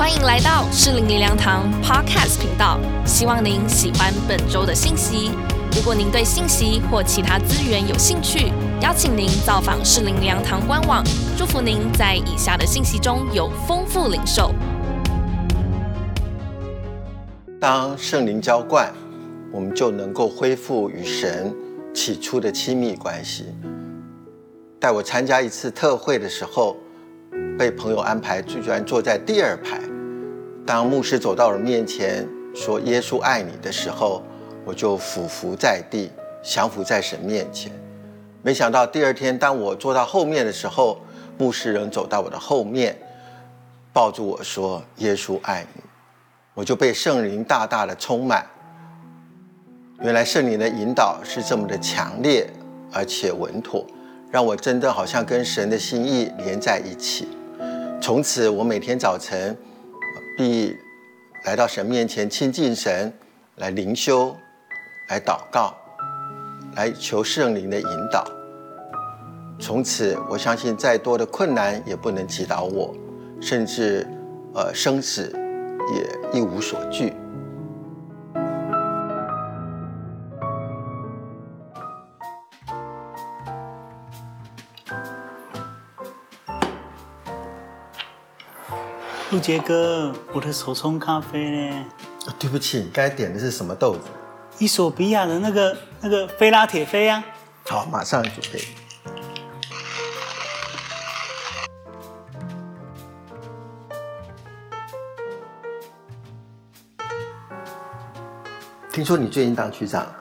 欢迎来到适龄灵粮堂 Podcast 频道，希望您喜欢本周的信息。如果您对信息或其他资源有兴趣，邀请您造访适龄灵粮堂官网。祝福您在以下的信息中有丰富领受。当圣灵浇灌，我们就能够恢复与神起初的亲密关系。带我参加一次特会的时候，被朋友安排居然坐在第二排。当牧师走到我面前说“耶稣爱你”的时候，我就俯伏在地，降服在神面前。没想到第二天，当我坐到后面的时候，牧师仍走到我的后面，抱住我说“耶稣爱你”，我就被圣灵大大的充满。原来圣灵的引导是这么的强烈而且稳妥，让我真的好像跟神的心意连在一起。从此，我每天早晨必来到神面前亲近神，来灵修，来祷告，来求圣灵的引导。从此，我相信再多的困难也不能击倒我，甚至呃生死也一无所惧。陆杰哥，我的手冲咖啡呢？啊对不起，你刚才点的是什么豆子？伊索比亚的那个那个菲拉铁菲啊。好，马上准备。听说你最近当区长了，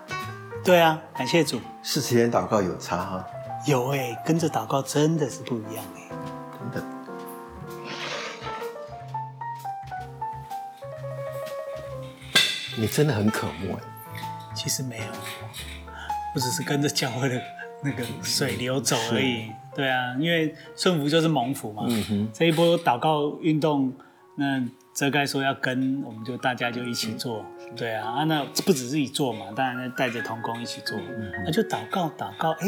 对啊，感谢主。四十天祷告有差哈，有哎、跟着祷告真的是不一样哎、你真的很渴慕哎，其实没有，我只是跟着教会的那个水流走而已。对啊，因为顺服就是蒙福嘛。嗯哼，这一波祷告运动，那遮盖说要跟，我们就大家就一起做。对啊，啊，那不只是一做嘛，当然带着同工一起做，那就祷告祷告，哎，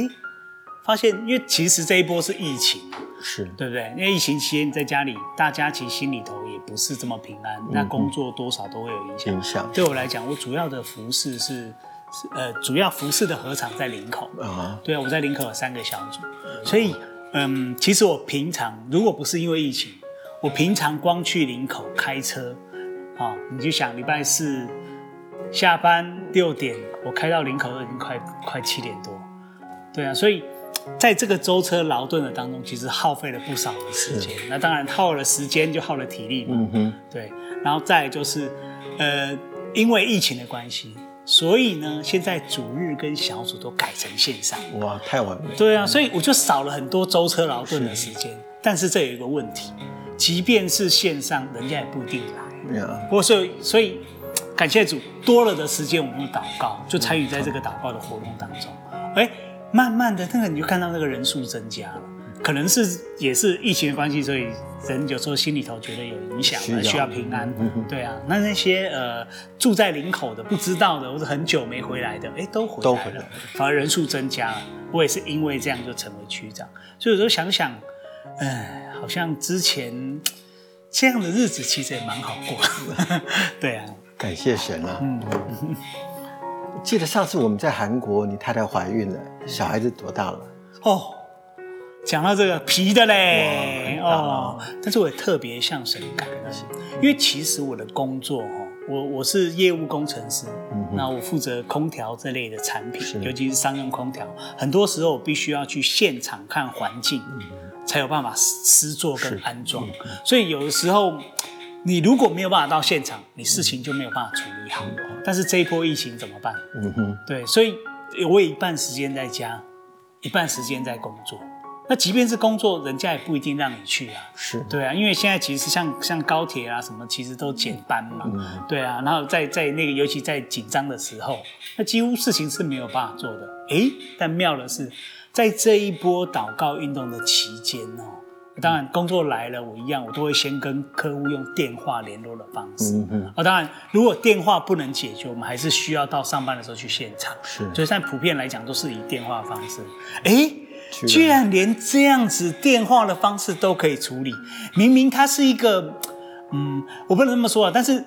发现因为其实这一波是疫情，是。对不对？因为疫情期间你在家里，大家其实心里头也不是这么平安，那工作多少都会有影响。影响。对我来讲，我主要的服饰是是呃，主要服饰的合场在林口。啊，对啊，我在林口有三个小组，所以嗯，其实我平常如果不是因为疫情，我平常光去林口开车，啊、你就想礼拜四下班六点，我开到林口都已经快快七点多，对啊，所以在这个舟车劳顿的当中，其实耗费了不少的时间。那当然耗了时间就耗了体力嘛，嗯哼，对，然后再就是，呃，因为疫情的关系，所以呢，现在主日跟小组都改成线上。哇，太完美。对啊，所以我就少了很多舟车劳顿的时间。但是这有一个问题，即便是线上，人家也不一定来。呀，不过所以所以感谢主，多了的时间我们用祷告，就参与在这个祷告的活动当中。哎，慢慢的那个你就看到那个人数增加了，可能是也是疫情的关系，所以人有时候心里头觉得有影响需要需要平安嗯。对啊，那那些呃住在林口的不知道的或者很久没回来的，哎都回来了都回来了，反而人数增加了。我也是因为这样就成为区长，所以有时候想想，哎，好像之前。这样的日子其实也蛮好过，对啊，感谢神啊！嗯，记得上次我们在韩国，你太太怀孕了，小孩子多大了？哦，讲到这个皮的嘞，哦，但是我也特别向神感恩，因为其实我的工作哦，我我是业务工程师，嗯那我负责空调这类的产品，尤其是商用空调，很多时候我必须要去现场看环境，才有办法施作跟安装，所以有的时候。你如果没有办法到现场，你事情就没有办法处理好。但是这一波疫情怎么办？嗯哼，对，所以我有一半时间在家，一半时间在工作。那即便是工作，人家也不一定让你去啊。是，对啊，因为现在其实像像高铁啊什么，其实都减班嘛。嗯对啊，然后在在那个尤其在紧张的时候，那几乎事情是没有办法做的。诶，但妙的是，在这一波祷告运动的期间哦，当然工作来了，我一样我都会先跟客户用电话联络的方式。嗯嗯，啊，当然，如果电话不能解决，我们还是需要到上班的时候去现场。是所以现在普遍来讲都是以电话方式。哎，居然居然连这样子电话的方式都可以处理，明明它是一个嗯，我不能这么说啊，但是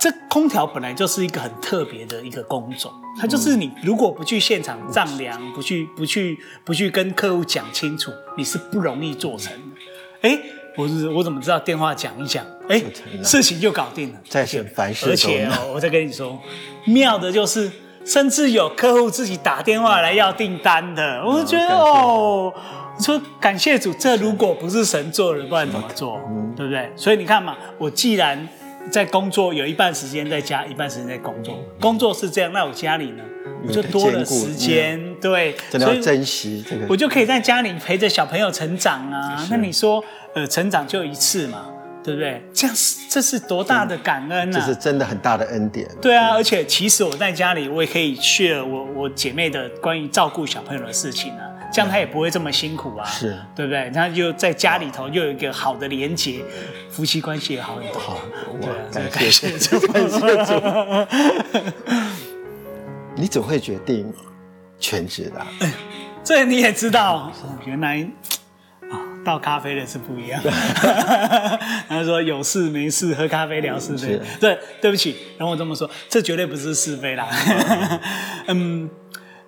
这空调本来就是一个很特别的一个工种，它就是你如果不去现场丈量，不去不去不去跟客户讲清楚，你是不容易做成的。哎，我是我怎么知道电话讲一讲，哎，事情就搞定了，再是凡事而且哦，我再跟你说，妙的就是。甚至有客户自己打电话来要订单的，我觉得哦，说感谢主，这如果不是神做的，不然怎么做？对不对？所以你看嘛，我既然在工作，有一半时间在家，一半时间在工作，工作是这样，那我家里呢，我就多了时间，对，真的要珍惜这个，我就可以在家里陪着小朋友成长啊。那你说，呃，成长就一次嘛？对不对？这样是这是多大的感恩啊！这是真的很大的恩典。对啊，而且其实我在家里，我也可以 share 我我姐妹的关于照顾小朋友的事情啊，这样他也不会这么辛苦啊，是对不对？他就在家里头又有一个好的连接，夫妻关系也好很多。好，对，感谢主，感谢主。你怎么会决定全职的？这你也知道，原来。倒咖啡的是不一样，他说有事没事喝咖啡聊是非，对，对不起，等我这么说，这绝对不是是非啦。嗯，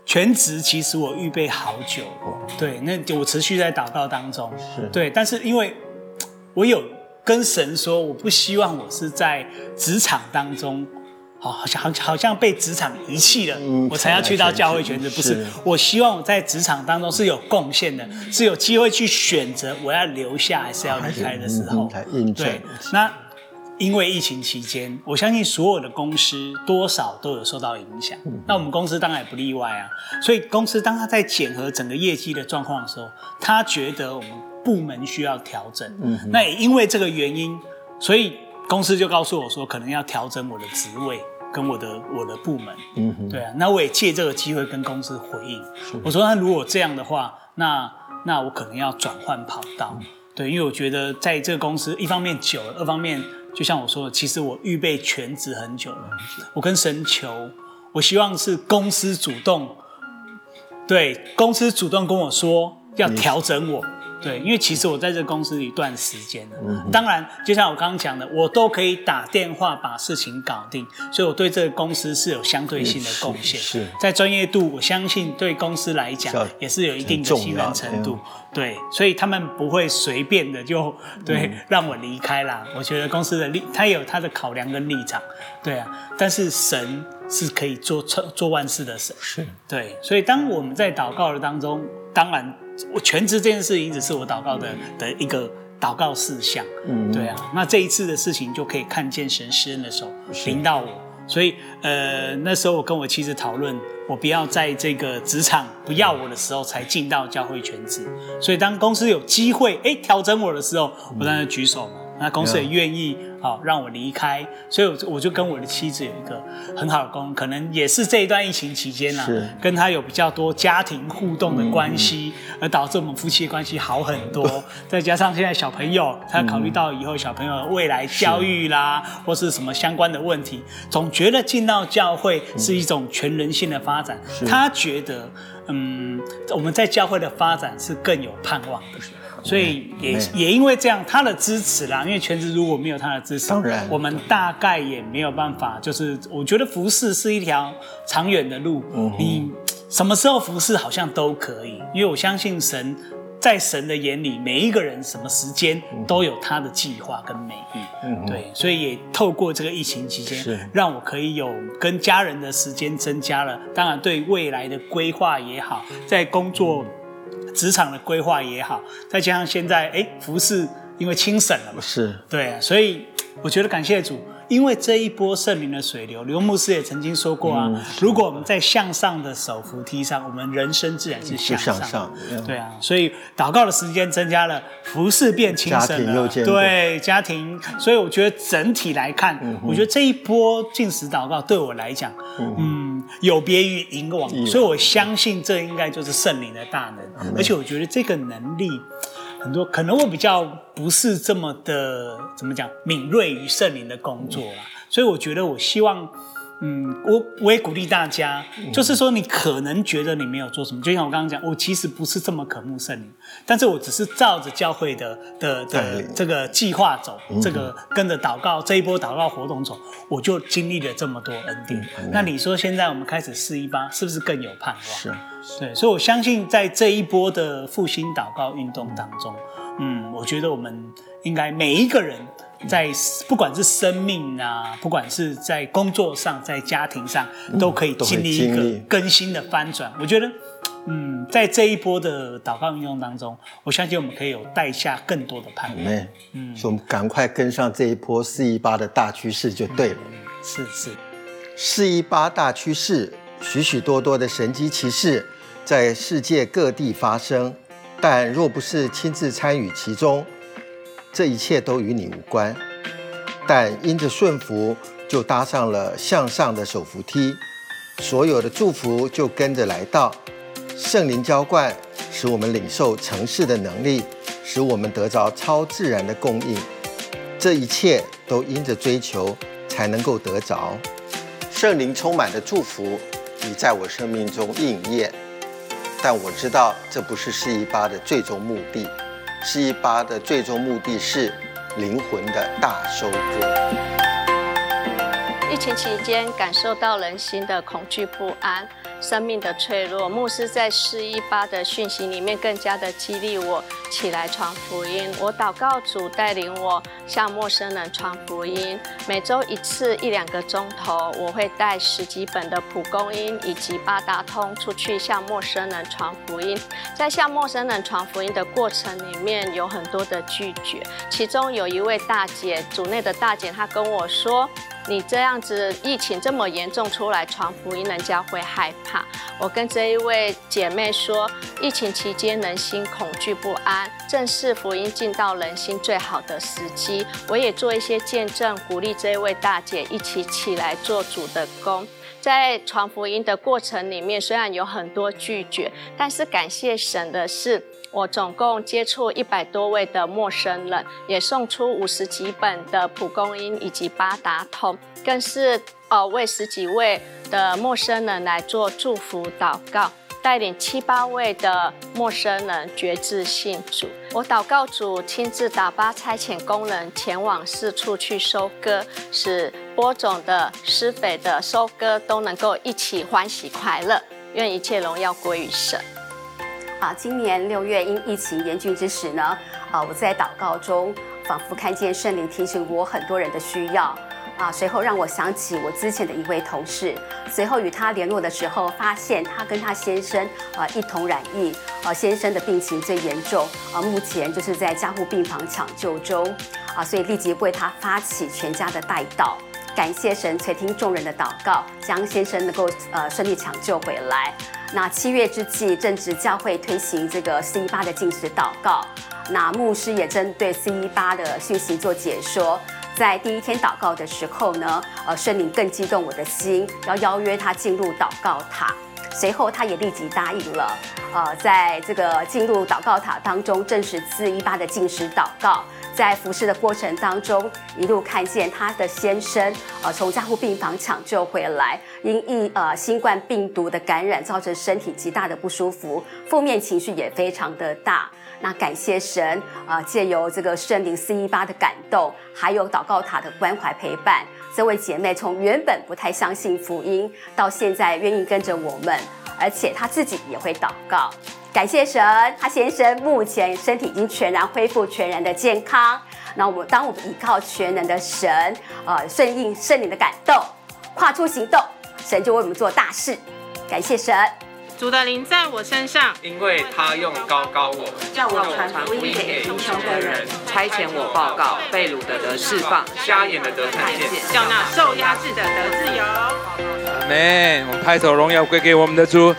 全职其实我预备好久，对，那我持续在祷告当中，对，但是因为我有跟神说，我不希望我是在职场当中。好，好像好好像被职场遗弃了，我才要去到教会全职。不是，我希望我在职场当中是有贡献的，是有机会去选择我要留下还是要离开的时候。对，那因为疫情期间，我相信所有的公司多少都有受到影响。那我们公司当然也不例外啊。所以公司当他在检核整个业绩的状况的时候，他觉得我们部门需要调整。嗯那也因为这个原因，所以公司就告诉我说，可能要调整我的职位。跟我的我的部门，嗯哼，对啊，那我也借这个机会跟公司回应。我说，那如果这样的话，那那我可能要转换跑道，对，因为我觉得在这个公司，一方面久了，二方面就像我说的，其实我预备全职很久了。我跟神求，我希望是公司主动，对，公司主动跟我说要调整我。对，因为其实我在这公司一段时间了，嗯当然，就像我刚刚讲的，我都可以打电话把事情搞定，所以我对这个公司是有相对性的贡献。是，在专业度，我相信对公司来讲也是有一定的信任程度。对，所以他们不会随便的就对让我离开啦。我觉得公司的立，他有他的考量跟立场。对啊，但是神是可以做做万事的神。是，对，所以当我们在祷告的当中，当然。我全职这件事一直是我祷告的的一个祷告事项，嗯，对啊，那这一次的事情就可以看见神施恩的手临到我，所以呃那时候我跟我妻子讨论，我不要在这个职场不要我的时候才进到教会全职，所以当公司有机会哎调整我的时候，我当然举手嘛，那公司也愿意。好，让我离开，所以我我就跟我的妻子有一个很好的沟可能也是这一段疫情期间呢，跟他有比较多家庭互动的关系，而导致我们夫妻的关系好很多。再加上现在小朋友，他考虑到以后小朋友未来教育啦，或是什么相关的问题，总觉得进到教会是一种全人性的发展。他觉得，嗯，我们在教会的发展是更有盼望的。所以也也因为这样，他的支持啦，因为全职如果没有他的支持，当然我们大概也没有办法。就是我觉得服侍是一条长远的路，你什么时候服侍好像都可以，因为我相信神在神的眼里，每一个人什么时间都有他的计划跟美意。嗯对，所以也透过这个疫情期间，让我可以有跟家人的时间增加了。当然，对未来的规划也好，在工作。职场的规划也好，再加上现在哎，服饰因为轻省了嘛，是对，所以我觉得感谢主。因为这一波圣灵的水流，刘牧师也曾经说过啊，如果我们在向上的手扶梯上，我们人生自然是向上。对啊，所以祷告的时间增加了，服饰变轻省了，对家庭。所以我觉得整体来看，我觉得这一波进食祷告对我来讲，嗯，有别于以往，所以我相信这应该就是圣灵的大能，而且我觉得这个能力。很多可能我比较不是这么的怎么讲敏锐于圣灵的工作啦，所以我觉得我希望，嗯，我我也鼓励大家，就是说你可能觉得你没有做什么，就像我刚刚讲，我其实不是这么渴慕圣灵，但是我只是照着教会的的的这个计划走，这个跟着祷告这一波祷告活动走，我就经历了这么多恩典。那你说现在我们开始四一八，是不是更有盼望？是，对，所以我相信在这一波的复兴祷告运动当中，嗯，我觉得我们应该每一个人。在不管是生命啊，不管是在工作上，在家庭上，都可以经历一个更新的翻转。我觉得，嗯，在这一波的祷告运动当中，我相信我们可以有带下更多的盼望。嗯，所以我们赶快跟上这一波四一八的大趋势就对了。是是，四一八大趋势，许许多多的神机骑士在世界各地发生，但若不是亲自参与其中。这一切都与你无关，但因着顺服，就搭上了向上的手扶梯，所有的祝福就跟着来到。圣灵浇灌，使我们领受城市的能力，使我们得着超自然的供应。这一切都因着追求，才能够得着。圣灵充满的祝福你在我生命中应验，但我知道这不是四一八的最终目的。四一八的最终目的是灵魂的大收割。疫情期间，感受到人心的恐惧不安。生命的脆弱，牧师在四一八的讯息里面更加的激励我起来传福音。我祷告主带领我向陌生人传福音，每周一次一两个钟头，我会带十几本的蒲公英以及八达通出去向陌生人传福音。在向陌生人传福音的过程里面，有很多的拒绝，其中有一位大姐，组内的大姐，她跟我说。你这样子疫情这么严重，出来传福音，人家会害怕。我跟这一位姐妹说，疫情期间人心恐惧不安，正是福音进到人心最好的时机。我也做一些见证，鼓励这一位大姐一起起来做主的工。在传福音的过程里面，虽然有很多拒绝，但是感谢神的是。我总共接触一百多位的陌生人，也送出五十几本的蒲公英以及八达通，更是呃为十几位的陌生人来做祝福祷告，带领七八位的陌生人觉知信主。我祷告主亲自打发差遣工人前往四处去收割，使播种的、施肥的、收割都能够一起欢喜快乐。愿一切荣耀归于神。啊，今年六月因疫情严峻之时呢，啊，我在祷告中仿佛看见圣灵提醒我很多人的需要，啊，随后让我想起我之前的一位同事，随后与他联络的时候，发现他跟他先生啊一同染疫，啊，先生的病情最严重，啊，目前就是在加护病房抢救中，啊，所以立即为他发起全家的代祷，感谢神垂听众人的祷告，将先生能够呃顺利抢救回来。那七月之际，正值教会推行这个四一八的禁食祷告，那牧师也针对四一八的讯息做解说。在第一天祷告的时候呢，呃，圣灵更激动我的心，要邀约他进入祷告塔。随后他也立即答应了。呃，在这个进入祷告塔当中，正是四一八的禁食祷告。在服侍的过程当中，一路看见他的先生，呃，从加护病房抢救回来，因疫呃新冠病毒的感染，造成身体极大的不舒服，负面情绪也非常的大。那感谢神，啊，借由这个圣灵四一八的感动，还有祷告塔的关怀陪伴，这位姐妹从原本不太相信福音，到现在愿意跟着我们，而且她自己也会祷告。感谢神，他先生目前身体已经全然恢复，全然的健康。那我们当我们依靠全能的神，呃，顺应圣灵的感动，跨出行动，神就为我们做大事。感谢神，主的灵在我身上，因为他用高高我，叫我传福音给贫穷的人，差遣我报告被掳的得释放，瞎眼的得看见，叫那受压制的得自由。阿门！我们拍手荣耀归给我们的主，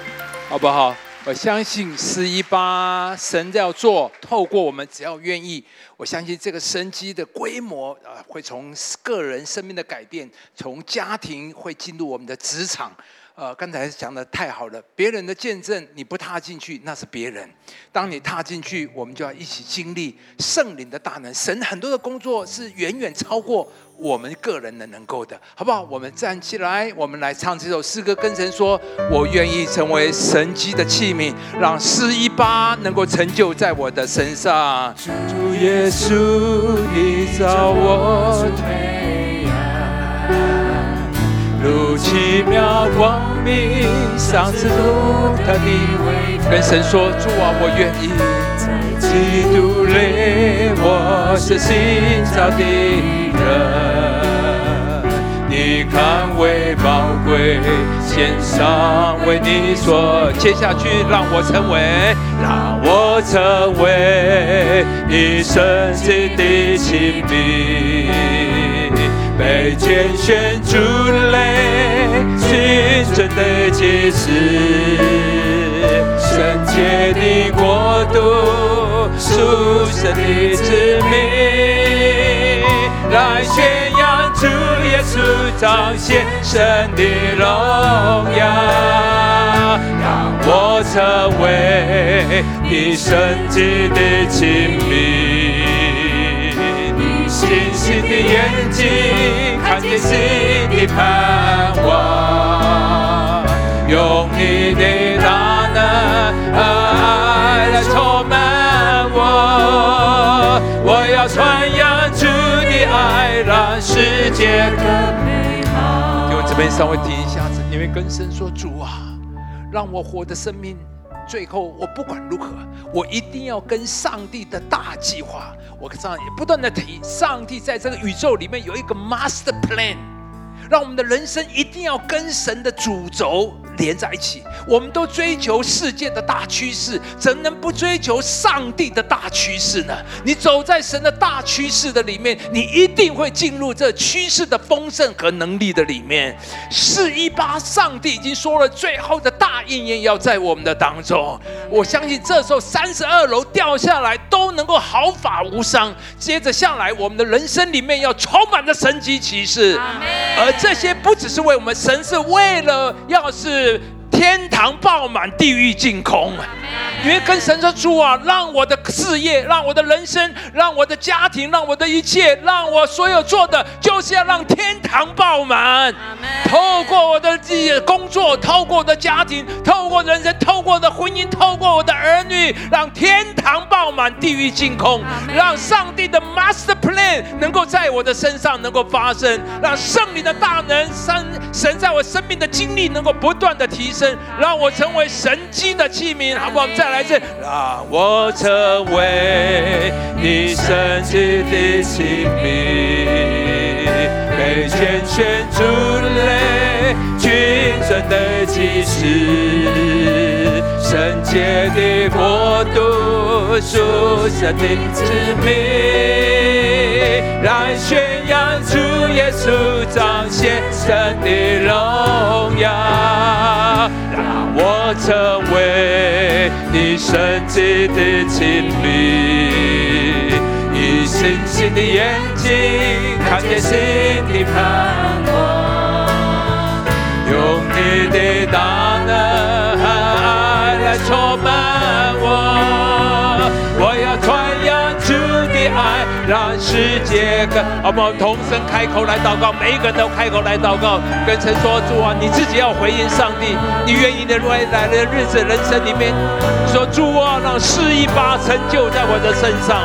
好不好？我相信四一八神要做，透过我们只要愿意，我相信这个生机的规模啊，会从个人生命的改变，从家庭会进入我们的职场。呃，刚才讲的太好了，别人的见证你不踏进去，那是别人；当你踏进去，我们就要一起经历圣灵的大能。神很多的工作是远远超过。我们个人的能够的，好不好？我们站起来，我们来唱这首诗歌，跟神说：“我愿意成为神机的器皿，让四一八能够成就在我的身上。”主耶稣，你照我推岸，如奇妙光上次路的位。跟神说：“主啊，我愿意在基督里，我是新造的人。你看为宝贵，献上为你所。接下去，让我成为，让我成为你圣洁的亲密，被拣选出来，君尊的祭司。圣洁的国度，属神的子民，来宣扬主耶稣彰显神的荣耀，让我成为你圣洁的亲密，新的眼睛看见新的盼望，用你的大能和。爱来充满我，我要传扬主的爱，让世界更美好。给我这边稍微停一下子，你会跟神说：“主啊，让我活的生命，最后我不管如何，我一定要跟上帝的大计划。我上也不断的提，上帝在这个宇宙里面有一个 master plan，让我们的人生一定要跟神的主轴。”连在一起，我们都追求世界的大趋势，怎能不追求上帝的大趋势呢？你走在神的大趋势的里面，你一定会进入这趋势的丰盛和能力的里面。四一八，上帝已经说了，最后的大应验要在我们的当中。我相信这时候三十二楼掉下来都能够毫发无伤。接着下来，我们的人生里面要充满着神迹奇事，而这些不只是为我们，神是为了要是。是天堂爆满，地狱净空。因为跟神说主啊，让我的事业，让我的人生，让我的家庭，让我的一切，让我所有做的，就是要让天堂爆满。透过我的自己的工作，透过我的家庭，透过人生，透过我的婚姻，透过我的儿女，让天堂爆满，地狱净空。让上帝的 master plan 能够在我的身上能够发生，让圣灵的大能，神神在我生命的经历能够不断的提升，让我成为神机的器皿，好不好？再。来一次，让我成为你神迹的器皿，被拣选出来，君尊的祭司，圣洁的国度，属神的子民，来宣扬主耶稣彰显神的荣耀。让我成为你圣洁的亲密，以星星的眼睛看见新的盼望，用你的大能世界跟我们同声开口来祷告，每一个人都开口来祷告，跟神说：主啊，你自己要回应上帝，你愿意的未来的日子、人生里面，说主啊，让四一八成就在我的身上，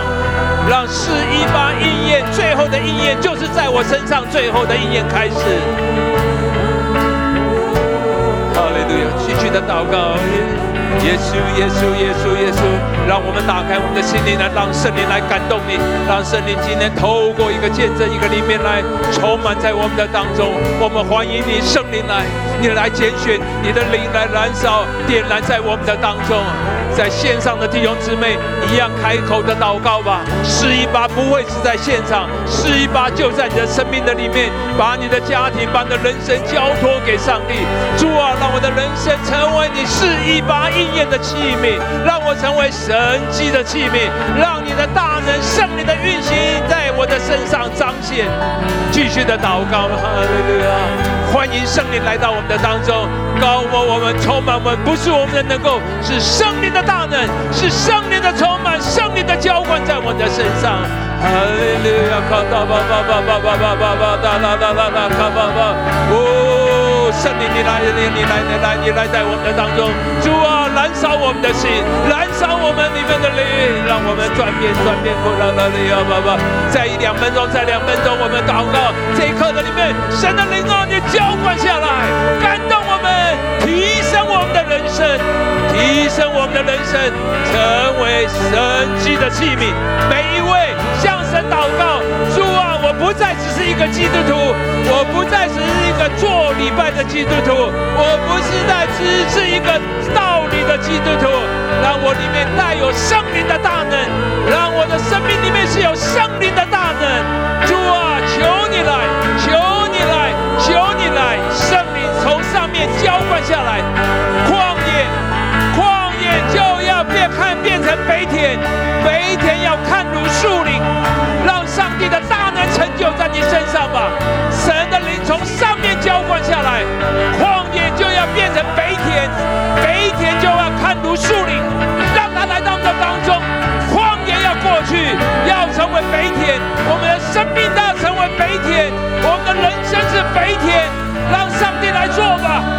让四一八应验，最后的应验就是在我身上，最后的应验开始。继续的祷告。耶稣，耶稣，耶稣，耶稣，让我们打开我们的心灵来，让圣灵来感动你，让圣灵今天透过一个见证，一个里面来充满在我们的当中。我们欢迎你，圣灵来，你来拣选，你的灵来燃烧，点燃在我们的当中。在线上的弟兄姊妹一样开口的祷告吧。四一八不会是在现场，四一八就在你的生命的里面，把你的家庭，把你的人生交托给上帝。主啊，让我的人生成为你四一八。应验的器皿，让我成为神迹的器皿，让你的大能、圣灵的运行在我的身上彰显。继续的祷告，哈利路亚！欢迎圣灵来到我们的当中，高我我们，充满我们，不是我们的能够，是圣灵的大能，是圣灵的充满，圣灵的浇灌在我们的身上。哈利路亚，卡达巴巴巴巴巴巴巴巴哒啦啦啦啦，卡巴巴，哦，圣灵你来，你你来，你来，你来在我们的当中，主啊，燃烧我们的心，燃烧我们里面的灵，让我们转变转变，过啦啦利亚巴巴，在一两分钟，在两分钟，我们祷告，这一刻的里面，神的灵啊，你浇灌下来，感动我们，提人生，提升我们的人生，成为神迹的器皿，每一位。向神祷告，主啊，我不再只是一个基督徒，我不再只是一个做礼拜的基督徒，我不是在只是一个道理的基督徒，让我里面带有圣灵的大能，让我的生命里面是有圣灵的大能。主啊，求你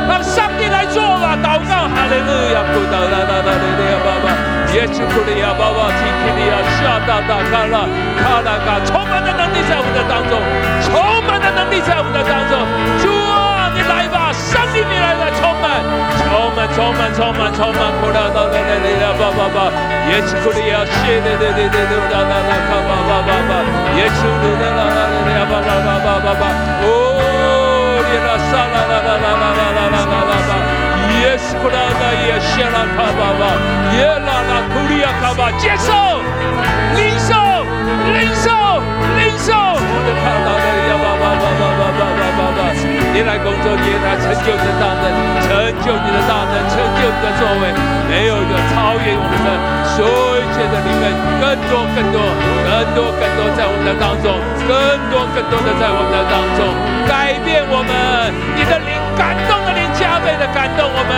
让上帝来做吧！祷告，哈利路亚，不祷啦啦啦，利路亚，爸爸。耶稣库利亚，爸爸，提基利亚，下大大卡拉，卡拉卡，充满的能力在我们的当中，充满的能力在我们的当中。主啊，你来吧，上帝你来了，充满，充满，充满，充满，充满，库拉达达达利亚，爸爸爸，耶稣库利亚，谢的的的的的哒哒哒，卡爸爸爸爸，耶稣的的啦啦啦啦，爸爸爸爸爸爸，哦，Yes, 领受。你来工作，你来成就你的大能，成就你的大能，成就你的作为。没有一个超越我们的，所有一切的灵们，更多、更多、更多、更多在我们的当中，更多、更多的在我们的当中，改变我们。你的灵感动的灵，加倍的感动我们，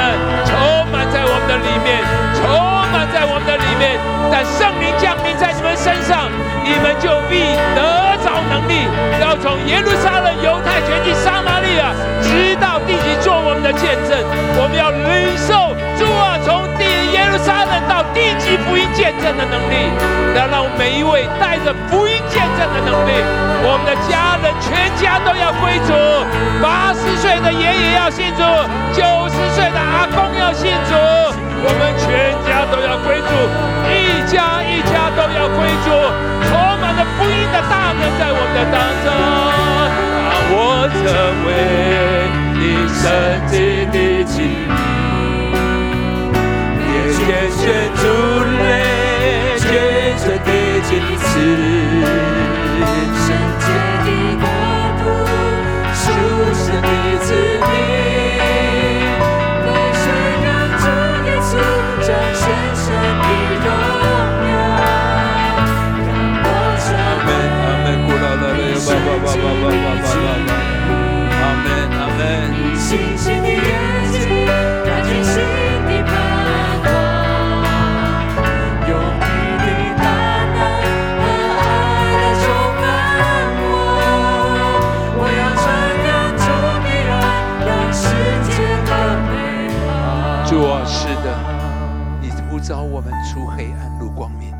充满在我们的里面，充满在我们的里面。但圣灵降临在你们身上，你们就必得。能力，要从耶路撒冷、犹太全境、撒玛利亚，直到地极做我们的见证。我们要领受主啊，从地耶路撒冷到地极福音见证的能力，要让每一位带着福音见证的能力，我们的家人全家都要归主。八十岁的爷爷要信主。九十岁的阿公要信主，我们全家都要归主，一家一家都要归主，充满了福音的大能在我们的当中，让我成为你圣洁的器皿，天天献出泪，虔诚的祭司。光明。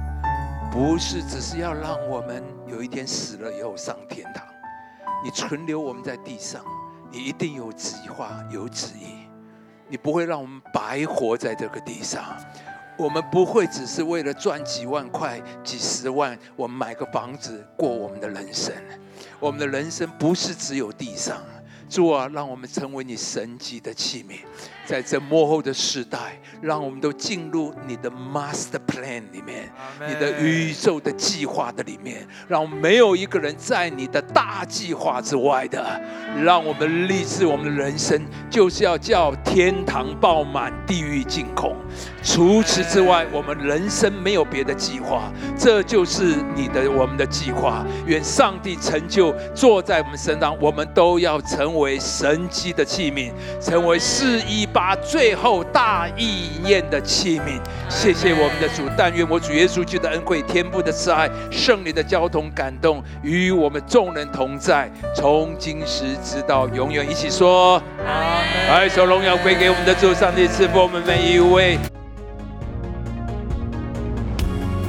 不是只是要让我们有一天死了以后上天堂，你存留我们在地上，你一定有计划有旨意，你不会让我们白活在这个地上，我们不会只是为了赚几万块、几十万，我们买个房子过我们的人生，我们的人生不是只有地上。主啊，让我们成为你神迹的器皿，在这幕后的时代，让我们都进入你的 master plan 里面，你的宇宙的计划的里面，让没有一个人在你的大计划之外的。让我们立志，我们的人生就是要叫天堂爆满，地狱尽空。除此之外，我们人生没有别的计划，这就是你的我们的计划。愿上帝成就坐在我们身上，我们都要成为神机的器皿，成为四一八。发最后大意念的器皿。谢谢我们的主，但愿我主耶稣基督的恩惠、天父的慈爱、圣灵的交通感动，与我们众人同在，从今时直到永远。一起说：来，首荣耀归给我们的主，上帝赐福我们每一位。